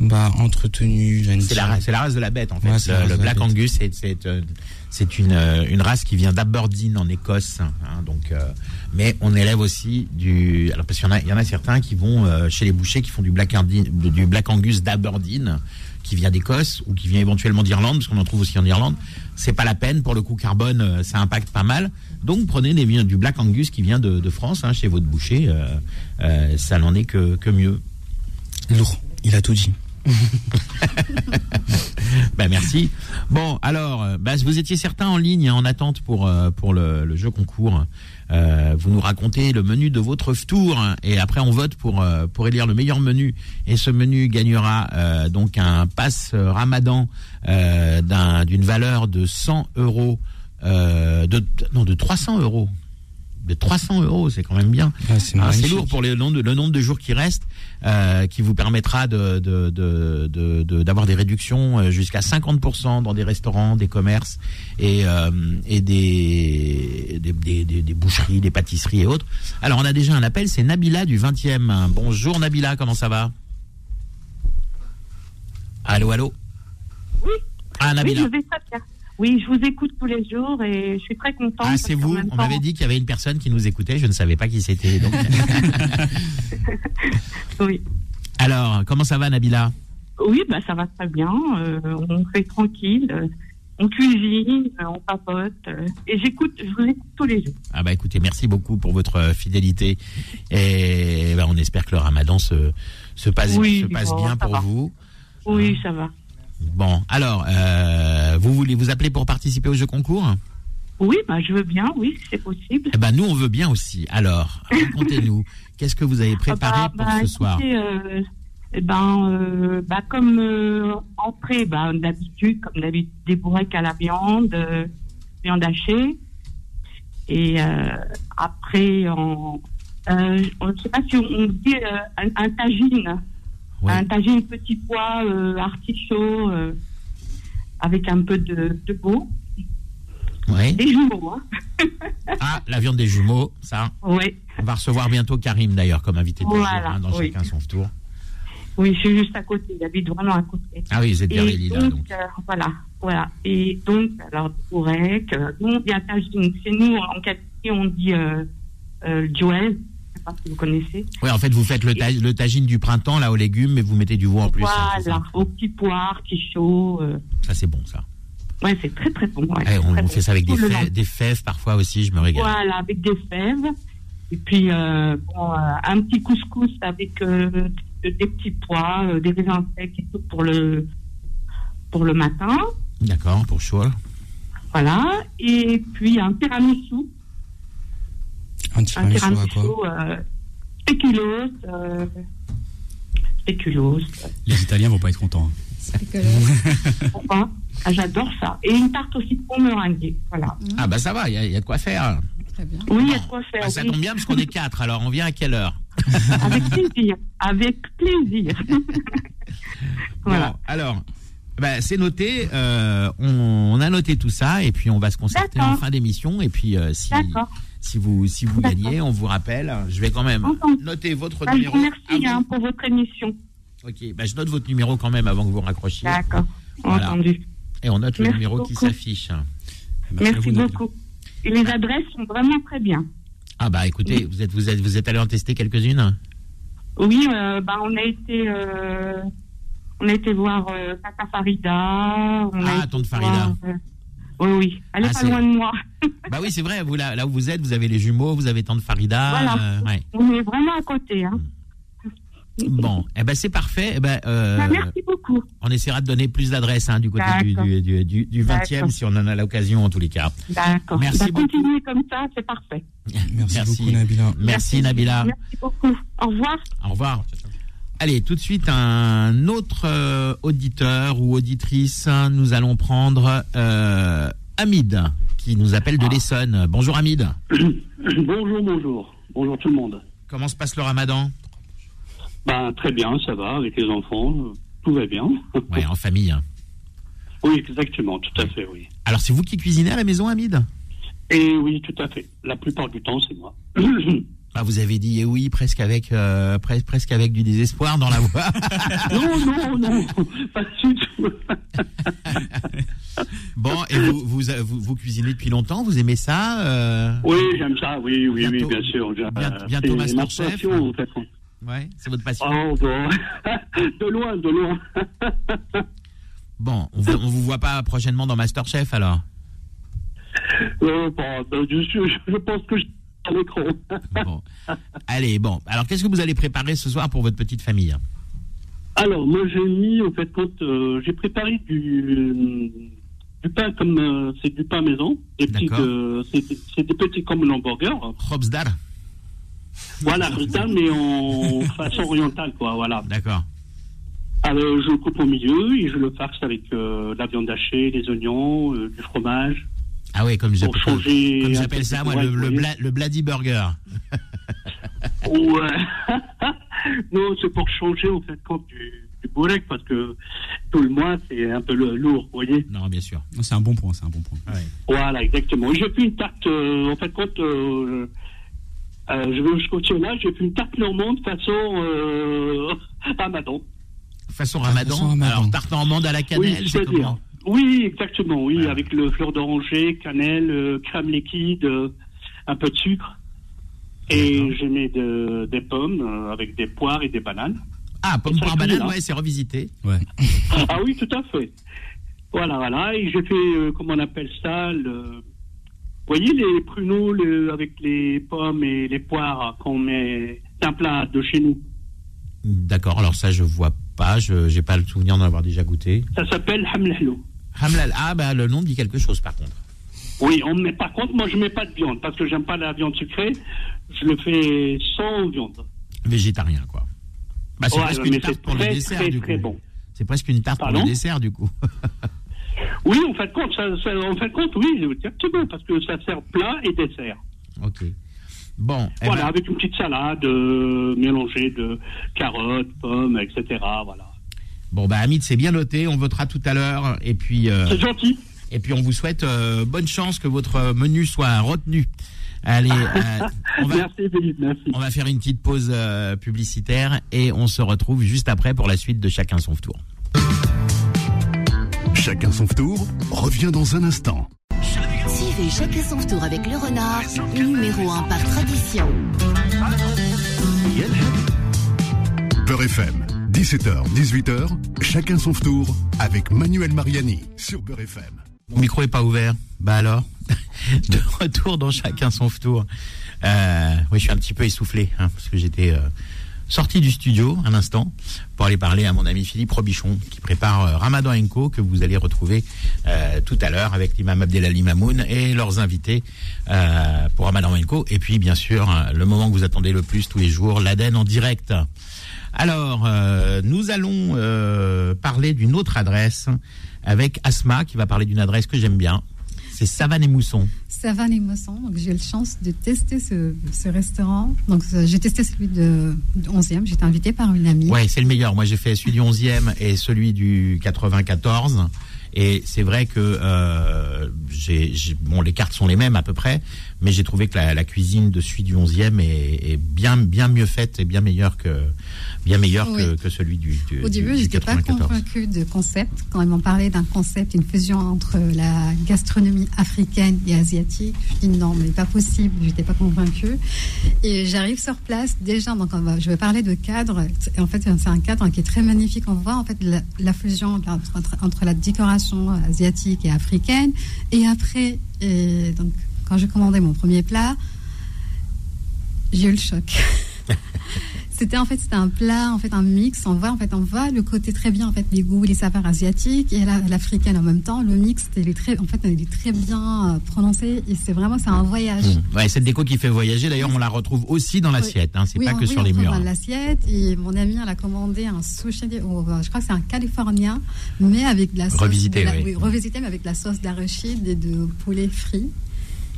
bah entretenue. c'est la, la race de la bête en fait. Ouais, le le Black. Angus, c'est, c'est, une, euh, une race qui vient d'Aberdeen en Écosse. hein, donc, euh, mais on élève aussi du. Alors parce qu'il y en a, il y en a certains qui vont euh, chez les bouchers qui font du Black, Andi- du Black Angus d'Aberdeen qui vient d'Écosse ou qui vient éventuellement d'Irlande, parce qu'on en trouve aussi en Irlande. C'est pas la peine pour le coup carbone, ça impacte pas mal. Donc prenez des, du Black Angus qui vient de, de France hein, chez votre boucher, euh, euh, ça n'en est que, que mieux. lourd. Il a tout dit. Ben merci. Bon, alors, euh, vous étiez certains en ligne, hein, en attente pour euh, pour le, jeu concours. Euh, vous nous racontez le menu de votre tour hein, et après on vote pour pour élire le meilleur menu et ce menu gagnera donc un pass Ramadan d'un- d'une valeur de 100 euros, de non de 300 euros. De 300 euros, c'est quand même bien. Ah, c'est Ah, lourd pour les- le nombre de, le nombre de jours qui restent, euh, qui vous permettra de, de, de, de- de- d'avoir des réductions euh, jusqu'à 50% dans des restaurants, des commerces et, euh, et des, des, des, des- des boucheries, des pâtisseries et autres. Alors on a déjà un appel, c'est Nabila du 20e. Bonjour Nabila, comment ça va? Allô, allô? Oui. Ah Oui, je vais très bien. Oui, je vous écoute tous les jours et je suis très contente. Ah, c'est vous. On m'avait dit qu'il y avait une personne qui nous écoutait. Je ne savais pas qui c'était. donc. Oui. Alors, comment ça va, Nabila? Oui, bah, ça va très bien. euh, on fait tranquille. euh, on cuisine, euh, on papote. et j'écoute, je vous écoute tous les jours. Ah bah écoutez, merci beaucoup pour votre fidélité et bah, on espère que le Ramadan se se passe Oui, se passe bon, bien pour va. vous. Oui, ça va. Bon, alors euh, vous voulez vous appeler pour participer au jeu concours Oui, bah, je veux bien, oui, si c'est possible. Eh ben nous on veut bien aussi. Alors racontez-nous, qu'est-ce que vous avez préparé Ah bah, pour bah, ce soir euh, eh ben, euh, bah, comme euh, entrée, bah, d'habitude, comme d'habitude, des bourrecs à la viande, euh, viande hachée. Et après, on, on ne sait pas si on, dit un, un tagine, Ouais. un tagine petit pois, euh, artichaut, euh, avec un peu de, de beau, Ouais. des jumeaux. Hein. Ah, la viande des jumeaux, ça. On va recevoir bientôt Karim d'ailleurs comme invité de Voilà, jour, hein, dans oui. chacun son tour. Oui, je suis juste à côté, j'habite vraiment à côté. Ah oui, vous êtes Et lilas, donc, donc. euh, voilà, voilà. Et donc, alors, Tourec, euh, nous, tagine. C'est nous, en qualité, on dit euh, euh, Joël. Pas si vous connaissez. Oui, en fait, vous faites le, ta- le tagine du printemps là aux légumes, mais vous mettez du veau en plus. hein, voilà, ça au petit pois, artichaut. Euh, Ça c'est bon ça. ouais, c'est très, très bon. ouais, Eh, on très on bon. fait ça avec des fèves, long. des fèves parfois aussi, je me régale. Voilà, avec des fèves. Et puis, euh, bon, euh, un petit couscous avec euh, de- des petits pois, des raisins secs et tout pour le, pour le matin. D'accord, pour chaud. Voilà. Et puis, un tiramisu. Un un tiramisu à tiramisu quoi euh, spéculoos, euh, spéculoos. Les Italiens vont pas être contents. Pourquoi Ah, J'adore ça. Et une tarte aussi de meringuée. Voilà. Ah bah ça va, il y, a- il y a de quoi faire. Très bien. Oui, il y a de quoi faire. Ah, ça oui. tombe bien parce qu'on est quatre, alors on vient à quelle heure Avec plaisir. Avec plaisir. voilà. Bon, alors, bah, c'est noté, euh, on, on a noté tout ça et puis on va se concerter en fin d'émission et puis euh, si, D'accord. Si vous, si vous gagnez, on vous rappelle, je vais quand même noter votre Bah, numéro. avant- hein, pour votre émission. Ok, bah, je note votre numéro quand même avant que vous raccrochiez D'accord. Voilà. Entendu. et on note le Merci numéro qui s'affiche. Merci, à Merci beaucoup. Et les adresses sont vraiment très bien. Ah bah écoutez, vous êtes, vous êtes, vous êtes allé en tester quelques-unes? Oui, euh, bah, on a été, euh, on a été voir euh, Tata Farida. On a Ah, été voir, Farida. euh, oui, oui. Elle est Ah, pas c'est- loin de moi. Bah oui, c'est vrai, vous là, là où vous êtes, vous avez les jumeaux, vous avez tante Farida. Voilà. euh, ouais. On est vraiment à côté. Hein. Bon, eh ben c'est parfait. Eh ben, euh, Bah, merci beaucoup. on essaiera de donner plus d'adresses hein, du côté du, du, du, du- du 20e D'accord. si on en a l'occasion en tous les cas. D'accord. Merci Bah, beaucoup. continuez comme ça, c'est parfait. Merci, Merci. beaucoup, Nabila. Merci Nabila. Merci beaucoup. Au revoir. Au revoir. Allez, tout de suite un autre euh, auditeur ou auditrice. Nous allons prendre euh, Hamid qui nous appelle de l'Essonne. Bonjour Hamid. bonjour, bonjour. Bonjour tout le monde. Comment se passe le ramadan? Ben, très bien, ça va, avec les enfants, tout va bien. Ouais, en famille. hein. Oui, exactement, tout à fait, oui. Alors c'est vous qui cuisinez à la maison Hamid? Et oui, tout à fait. La plupart du temps, c'est moi. Bah, vous avez dit eh oui presque avec euh, pres- presque avec du désespoir dans la voix. non, non, non, pas du tout. bon, et vous, vous, vous, vous cuisinez depuis longtemps Vous aimez ça euh? Oui, j'aime ça, oui, oui, Bientôt- oui, bien sûr. Bientôt c'est ma Masterchef. passion, en fait. Ouais, c'est votre passion. Oh, bon. de loin, de loin. Bon, on vous, on vous voit pas prochainement dans Masterchef alors? Euh, bon, ben, je, je pense que je à l'écran. Bon. Allez, bon. Alors, qu'est-ce que vous allez préparer ce soir pour votre petite famille Alors, moi, j'ai mis, en fait, quand euh, j'ai préparé du, du pain comme euh, c'est du pain maison, des petits, euh, c'est c'est des petits comme l'hamburger. Robsdal Voilà, ça, mais en façon orientale, quoi, voilà. D'accord. Alors, je le coupe au milieu et je le farce avec euh, la viande hachée, les oignons, euh, du fromage. Ah oui, comme j'appelle changer comme j'appelle ça, moi, le, le, bla- le Bloody Burger. Ouais. non, c'est pour changer, en fait, compte du, du bourrec, parce que tout le mois, c'est un peu lourd, vous voyez. Non, bien sûr. Non, C'est un bon point, c'est un bon point. Ouais. Voilà, exactement. J'ai fait une tarte, euh, en fait, quand euh, euh, je vais jusqu'au là, j'ai fait une tarte normande façon euh, Ramadan. Façon ramadan. façon ramadan. Alors, tarte normande à la cannelle, oui, c'est comment? Oui, exactement, oui, Ouais. avec le fleur d'oranger, cannelle, euh, crème liquide, euh, un peu de sucre. Et je mets de- des pommes euh, avec des poires et des bananes. Ah, pomme Ça poire cuit, banane, là. ouais, c'est revisité. Ouais. Ah oui, tout à fait. Voilà, voilà. Et j'ai fait, euh, comment on appelle ça, le... Vous voyez les pruneaux le- avec les pommes et les poires qu'on met... C'est un plat de chez nous? D'accord, alors ça, je vois pas, je j'ai pas le souvenir d'en avoir déjà goûté. Ça s'appelle hamlahlo. Hamlal, ah, bah, le nom dit quelque chose par contre. Oui, on met, par contre, moi je mets pas de viande parce que j'aime pas la viande sucrée. Je le fais sans viande. Végétarien, quoi. Bah, c'est Ouais, presque une tarte pour le très, dessert, très, du très coup. bon. C'est presque une tarte pour le dessert, du coup. Oui, en fait, compte, ça, ça- en fait, compte, oui, exactement, parce que ça sert plat et dessert. ok. Bon, eh Voilà, ben, avec une petite salade euh, mélangée de carottes, pommes, etc. Voilà. Bon, bah, Hamid, c'est bien noté, on votera tout à l'heure, et puis, euh, C'est gentil. et puis on vous souhaite euh, bonne chance que votre menu soit retenu. Allez, euh, on va, Merci, Philippe, merci. on va faire une petite pause euh, publicitaire et on se retrouve juste après pour la suite de Chacun son tour. Chacun son tour revient dans un instant. Suivez chacun son tour avec le renard, numéro 1 par tradition. Beurre FM, 17h, 18h, chacun son tour avec Manuel Mariani sur Beurre FM. Mon micro est pas ouvert. Bah alors De retour dans chacun son tour. Euh, oui, je suis un petit peu essoufflé hein, parce que j'étais euh, sorti du studio un instant pour aller parler à mon ami Philippe Robichon qui prépare euh, Ramadan Co que vous allez retrouver euh, tout à l'heure avec l'imam Abdelali Mamoun et leurs invités euh, pour Ramadan Co. Et puis bien sûr le moment que vous attendez le plus tous les jours, l'Aden en direct. Alors, euh, nous allons euh, parler d'une autre adresse avec Asma qui va parler d'une adresse que j'aime bien. C'est Savane et Mousson. Savane et Mousson. Donc j'ai eu la chance de tester ce, ce restaurant. Donc euh, j'ai testé celui de, de 11e. J'étais invitée par une amie. Ouais, c'est le meilleur. Moi, j'ai fait celui du 11e et celui du 94. Et c'est vrai que euh, j'ai, j'ai- bon, les cartes sont les mêmes à peu près, mais j'ai trouvé que la, la cuisine de celui du 11e est, est bien, bien mieux faite et bien meilleure que, bien meilleure que, Oui. que celui du, du, Au début, du j'étais pas 94. convaincue de concept. Quand ils m'ont parlé d'un concept, une fusion entre la gastronomie africaine et asiatique, je dis non, mais pas possible. J'étais pas convaincue. Et j'arrive sur place déjà. Donc, on va- je vais parler de cadre. En fait, c'est un cadre qui est très magnifique. On voit en fait la, la fusion entre, entre la décoration asiatique et africaine. Et après, et donc, quand j'ai commandé mon premier plat, j'ai eu le choc. C'était en fait c'était un plat en fait un mix. On voit en fait on voit le côté très bien en fait les goûts, les saveurs asiatiques et la- l'africaine en même temps. Le mix il est très en fait il est très bien euh, prononcé et c'est vraiment c'est un voyage. Mmh. Ouais, cette déco qui fait voyager, d'ailleurs, on la retrouve aussi dans l'assiette. Hein, c'est Oui, pas on- que oui, sur on les murs. dans hein. l'assiette et mon ami elle a commandé un sushi, je crois que c'est un californien, mais avec de la sauce Revisité, de la- oui. revisité mais avec de la sauce d'arachide et de poulet frit.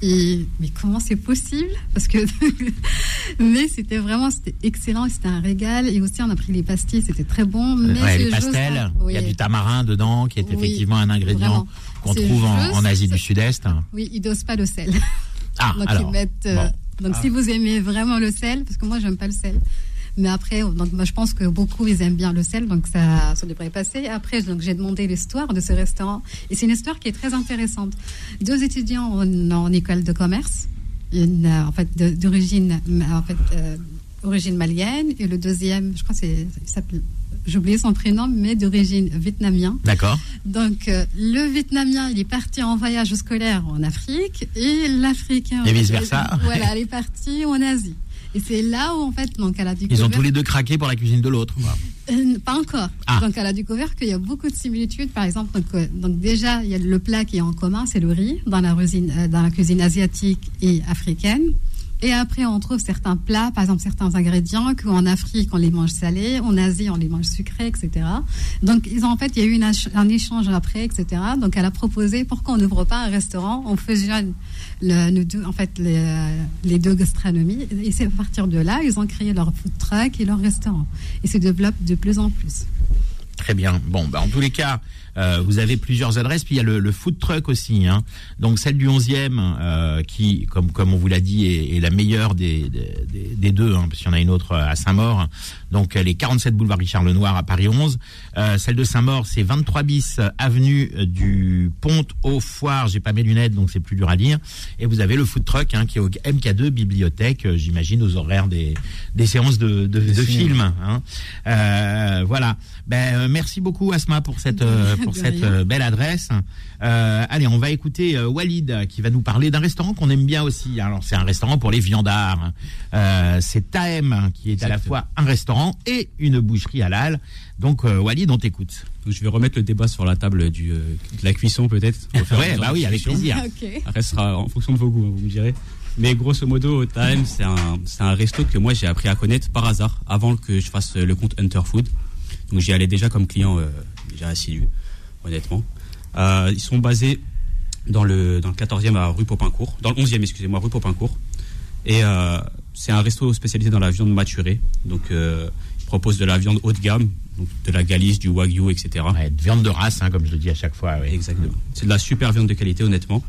Et mais comment c'est possible? Parce que mais c'était vraiment c'était excellent, c'était un régal et aussi on a pris les pastilles, c'était très bon. Mais Ouais, les pastels, il y a du tamarin dedans, qui est Oui, effectivement un ingrédient qu'on trouve en, Asie du Sud-Est. Oui, ils dosent pas le sel. Ah, donc alors, ils mettent. euh, bon. donc Ah. si vous aimez vraiment le sel, parce que moi j'aime pas le sel. Mais après, donc moi je pense que beaucoup ils aiment bien le sel, donc ça, ça devrait passer. Après, donc j'ai demandé l'histoire de ce restaurant, et c'est une histoire qui est très intéressante. Deux étudiants en, en école de commerce, une, euh, en fait d'origine, en fait euh, origine malienne, et le deuxième, je crois que c'est, il s'appelle, j'ai oublié son prénom, mais d'origine vietnamien. D'accord. Donc, euh, le Vietnamien, il est parti en voyage scolaire en Afrique et l'Africain. Et vice-versa. Voilà, elle est partie en Asie. Et c'est là où, en fait, donc, elle a découvert. Ils ont tous les deux craqué pour la cuisine de l'autre. Euh, pas encore. Ah. Donc, elle a découvert qu'il y a beaucoup de similitudes. Par exemple, donc, euh, donc déjà, il y a le plat qui est en commun, c'est le riz dans la, euh, dans la cuisine asiatique et africaine. Et après, on trouve certains plats, par exemple certains ingrédients qu'en Afrique, on les mange salés, en Asie, on les mange sucrés, etc. Donc, ils ont, en fait, il y a eu un échange après, etc. Donc, elle a proposé pourquoi on n'ouvre pas un restaurant, on fusionne le, deux, en fait, les, deux gastronomies. Et c'est à partir de là, ils ont créé leur food truck et leur restaurant. Et se développent de plus en plus. Très bien. Bon, bah, en tous les cas, euh, vous avez plusieurs adresses. Puis il y a le, le food truck aussi. Hein. Donc celle du 11e, euh, qui, comme, comme on vous l'a dit, est, est la meilleure des, des, des- deux, hein, parce qu'il y en a une autre à Saint-Maur. Donc elle est 47 boulevard Richard Lenoir à Paris 11. Euh, celle de Saint-Maur, c'est 23 bis euh, avenue euh, du Pont aux Foires. J'ai pas mes lunettes, donc c'est plus dur à lire. Et vous avez le food truck hein, qui est au MK2 bibliothèque, euh, j'imagine aux horaires des, des séances de, de, de films. hein. Euh, voilà. Ben, euh, merci beaucoup Asma pour cette euh, pour cette rien. euh, belle adresse. Euh, allez, on va écouter euh, Walid qui va nous parler d'un restaurant qu'on aime bien aussi. Alors c'est un restaurant pour les viandards. c'est Taem hein, qui est à la fois un restaurant et une boucherie halal. Donc euh, Walid, on t'écoute. Je vais remettre le débat sur la table du, de la cuisson peut-être. Ouais, bah oui, avec plaisir. Ok. Après, ce sera en fonction de vos goûts, hein, vous me direz. Mais grosso modo, Time, c'est un, resto que moi j'ai appris à connaître par hasard avant que je fasse le compte Hunter Food. Donc j'y allais déjà comme client euh, déjà assidu, honnêtement. Euh, ils sont basés dans le, dans le 14e à rue Popincourt, dans le 11e, excusez-moi, rue Popincourt. Et euh, c'est un resto spécialisé dans la viande maturée. Donc euh, ils proposent de la viande haut de gamme, donc de la Galice, du Wagyu, etc. Ouais, de viande de race, hein, comme je le dis à chaque fois. ouais. Exactement. C'est de la super viande de qualité, honnêtement.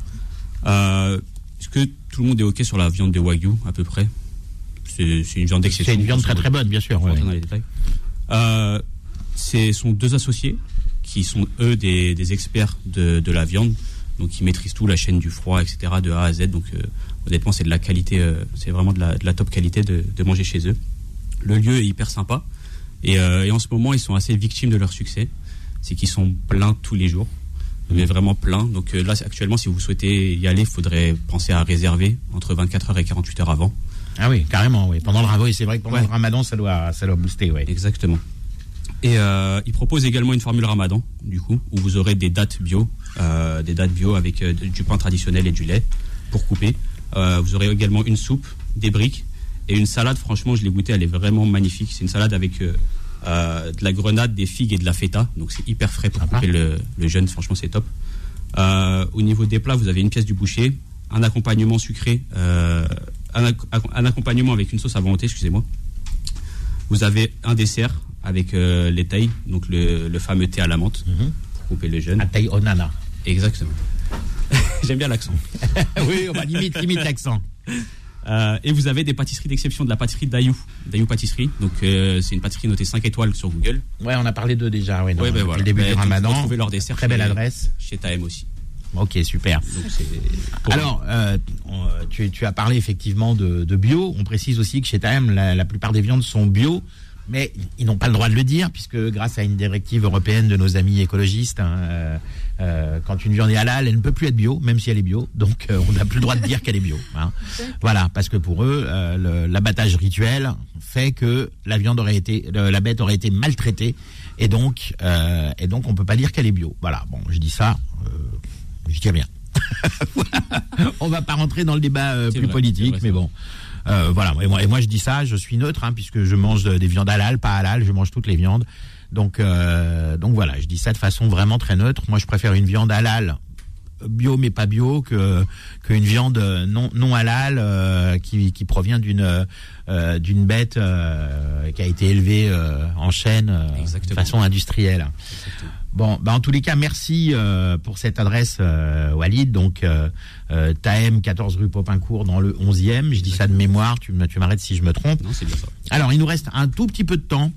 Euh, Est-ce que tout le monde est OK sur la viande de Wagyu, à peu près? C'est une viande d'exception. C'est une viande très très bonne, bien sûr. Ouais. dans les détails. Euh, Ce sont deux associés qui sont, eux, des, des experts de, de la viande. Donc, ils maîtrisent tout, la chaîne du froid, etc., de A à Z. Donc, euh, honnêtement, c'est de la qualité, euh, c'est vraiment de la, de la top qualité de, de manger chez eux. Le lieu est hyper sympa. Et, euh, et en ce moment, ils sont assez victimes de leur succès. C'est qu'ils sont pleins tous les jours. Mais vraiment pleins. Donc euh, là, actuellement, si vous souhaitez y aller, il faudrait penser à réserver entre 24 heures et 48 heures avant. Ah oui, carrément. Oui. Pendant le ramadan, c'est vrai que pendant Ouais. le ramadan, ça doit ça doit booster. Ouais. Exactement. Et euh, ils proposent également une formule ramadan, du coup, où vous aurez des dates bio, euh, des dates bio avec euh, du pain traditionnel et du lait pour couper. Euh, vous aurez également une soupe, des briques Et une salade, franchement, je l'ai goûtée, elle est vraiment magnifique. C'est une salade avec euh, de la grenade, des figues et de la feta. Donc c'est hyper frais pour couper le, le jeûne. Franchement, c'est top. Euh, au niveau des plats, vous avez une pièce du boucher, un accompagnement sucré, euh, un, un accompagnement avec une sauce à volonté, excusez-moi. Vous avez un dessert avec euh, les tailles, donc le, le fameux thé à la menthe pour couper le jeûne. Un taille onana. Exactement. J'aime bien l'accent. oui, bah, limite, limite l'accent. Euh, et vous avez des pâtisseries d'exception, de la pâtisserie Dayou, Dayou Pâtisserie. Donc euh, c'est une pâtisserie notée 5 étoiles sur Google. Ouais, on a parlé d'eux déjà. Ouais, dans- Ouais, voilà. le début Ben, du ramadan. retrouvez leur dessert Très belle chez- adresse. Chez Taem aussi. Ok, super. Alors, euh, on- tu, tu as parlé effectivement de, de bio. On précise aussi que chez Taem, la, la plupart des viandes sont bio, mais ils n'ont pas le droit de le dire, puisque grâce à une directive européenne de nos amis écologistes, hein, euh, euh, quand une viande est halal, elle ne peut plus être bio, même si elle est bio. Donc, euh, on n'a plus le droit de dire qu'elle est bio. hein. Voilà, parce que pour eux, euh, l'abattage rituel fait que la viande aurait été, la bête aurait été maltraitée, et donc, euh, et donc, on peut pas dire qu'elle est bio. Voilà. Bon, je dis ça, euh, je dis rien. On va pas rentrer dans le débat euh, plus vrai, politique, vrai, mais bon. Euh, voilà. Et moi, et moi, je dis ça, je suis neutre, hein, puisque je mange de- des viandes halal, pas halal, je mange toutes les viandes. Donc, euh, donc voilà, je dis ça de façon vraiment très neutre. Moi, je préfère une viande halal bio mais pas bio que qu'une viande non non halal euh, qui, qui provient d'une euh, d'une bête euh, qui a été élevée en chaîne de façon industrielle. Bon, bah en tous les cas, merci pour cette adresse, Walid. Donc, Taem, 14 rue Popincourt, dans le 11e. Je dis ça de mémoire, tu, tu m'arrêtes si je me trompe. Non, c'est bien ça. Alors, il nous reste un tout petit peu de temps.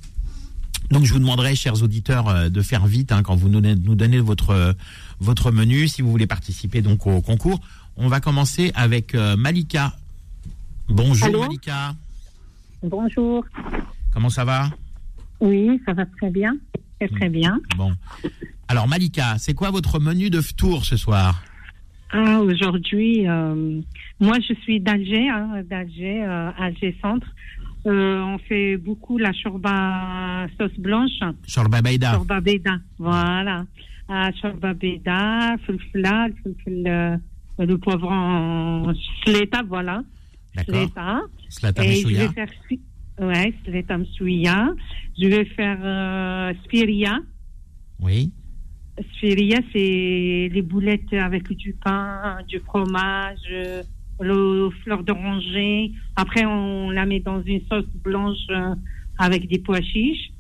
Donc, je vous demanderai, chers auditeurs, de faire vite hein, quand vous nous, nous donnez votre, votre menu, si vous voulez participer donc au concours. On va commencer avec euh, Malika. Bonjour, Allô Malika. Bonjour. Comment ça va? Oui, ça va très bien. Très très bien. Bon. Alors, Malika, c'est quoi votre menu de tour ce soir? Ah, aujourd'hui, euh, moi je suis d'Alger, hein, d'Alger, euh, Alger Centre. Euh, on fait beaucoup la shorba sauce blanche. Shorba Baïda. Shorba beda, voilà. Sleta, voilà. D'accord. Sleta. Slata Et je Meshouya. vais faire, spi- ouais, sleta msouya. Je vais faire euh, spiria. Oui. Sphiria, c'est les boulettes avec du pain, du fromage, euh, le fleur d'oranger. Après, on la met dans une sauce blanche euh, avec des pois chiches.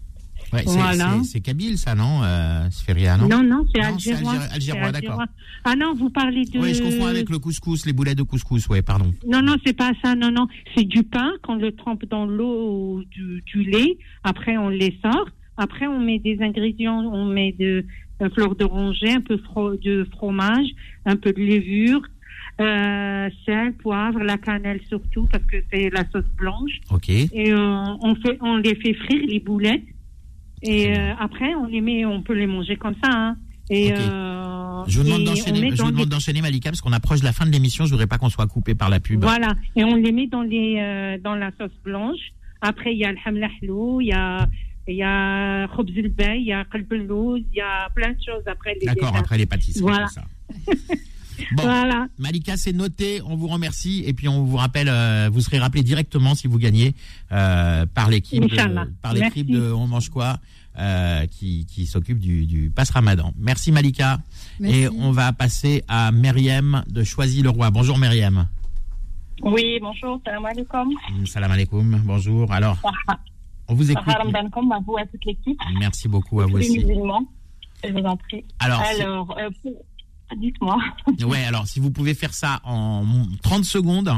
Ouais, c'est- Voilà. c'est- C'est Kabyle, ça, non euh, Sphéria, non? Non, non, c'est Non, c'est algérois. algérois, d'accord. Ah non, vous parlez de. Oui, je confonds avec le couscous, les boulettes de couscous, ouais, pardon. Non, non, c'est pas ça. Non, non, c'est du pain qu'on le trempe dans l'eau ou du, du lait. Après, on les sort. Après, on met des ingrédients. On met de euh, fleur d'oranger, un peu fro- de fromage, un peu de levure, euh, sel, poivre, la cannelle surtout parce que c'est la sauce blanche. Ok. Et euh, on fait, on les fait frire les boulettes. Et euh, après, on les met, on peut les manger comme ça. Hein. Et Ok. euh, Je vous demande d'enchaîner, met je dans vous des- demande d'enchaîner, Malika, parce qu'on approche de la fin de l'émission. Je voudrais pas qu'on soit coupé par la pub. Voilà, et on les met dans les euh, dans la sauce blanche. Après, il y a le hamla hlou, il y a il y a bay, il y a qalb il y a plein de choses après les D'accord, après les pâtisseries, Voilà. tout ça. Bon, Voilà. Malika, c'est noté. On vous remercie et puis on vous rappelle, euh, vous serez rappelé directement si vous gagnez euh, par l'équipe, de, par l'équipe de On mange quoi, euh, qui, qui s'occupe du, du passe Ramadan. Merci Malika. Merci. Et on va passer à Myriam de Choisy-le-Roi. Bonjour Myriam. Oui, bonjour, salam alaikum. Salam alaikum. Bonjour. Alors, on vous écoute. À vous, à toute l'équipe. Merci beaucoup à vous aussi. musulmans, je vous en prie. Alors, c'est- Alors euh, pour- dites-moi. Ouais, alors si vous pouvez faire ça en 30 secondes.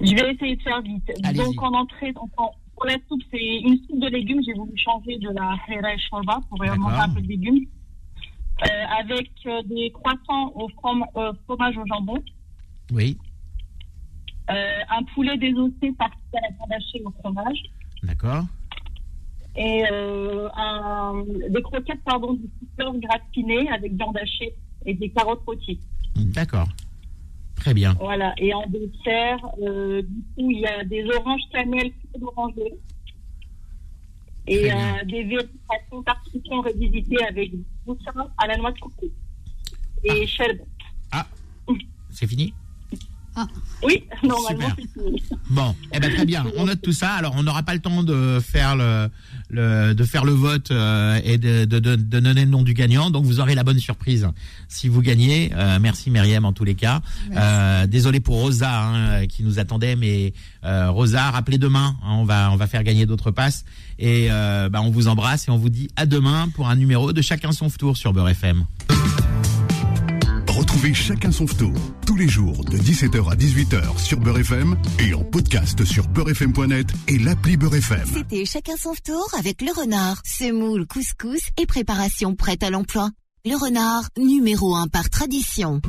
Je vais essayer de faire vite. Donc, en entrée, donc, en- pour la soupe, c'est une soupe de légumes. J'ai voulu changer de la Hera shorba pour manger un peu de légumes. Euh, avec euh, des croissants au from- euh, fromage au jambon. Oui, un poulet désossé parti à la au fromage. d'accord. Et un- des croquettes, pardon, du fleur gratiné avec viande hachée et des carottes rôties. D'accord. Très bien. Voilà. Et en dessert, euh, du coup, il y a des oranges cannelle d'oranger. Et euh, des vérifications partitions revisitées avec boussard à la noix de coco. Et sherbet. C'est fini? Oui, normalement, c'est fini. Bon, eh ben très bien. On note tout ça. Alors, on n'aura pas le temps de faire le, le de faire le vote euh, et de, de, de, de donner le nom du gagnant. Donc, vous aurez la bonne surprise si vous gagnez. Euh, merci Myriam en tous les cas. Euh, désolé pour Rosa hein, qui nous attendait, mais euh, Rosa, rappelez demain. hein, on va on va faire gagner d'autres passes et bah, on vous embrasse et on vous dit à demain pour un numéro de chacun son tour sur Beurre FM. Retrouvez chacun son tour tous les jours de 17h à 18h sur Beurre FM et en podcast sur beurrefm.net et l'appli Beurre FM. C'était chacun son tour avec le renard, semoule, couscous et préparation prête à l'emploi. Le renard, numéro un par tradition.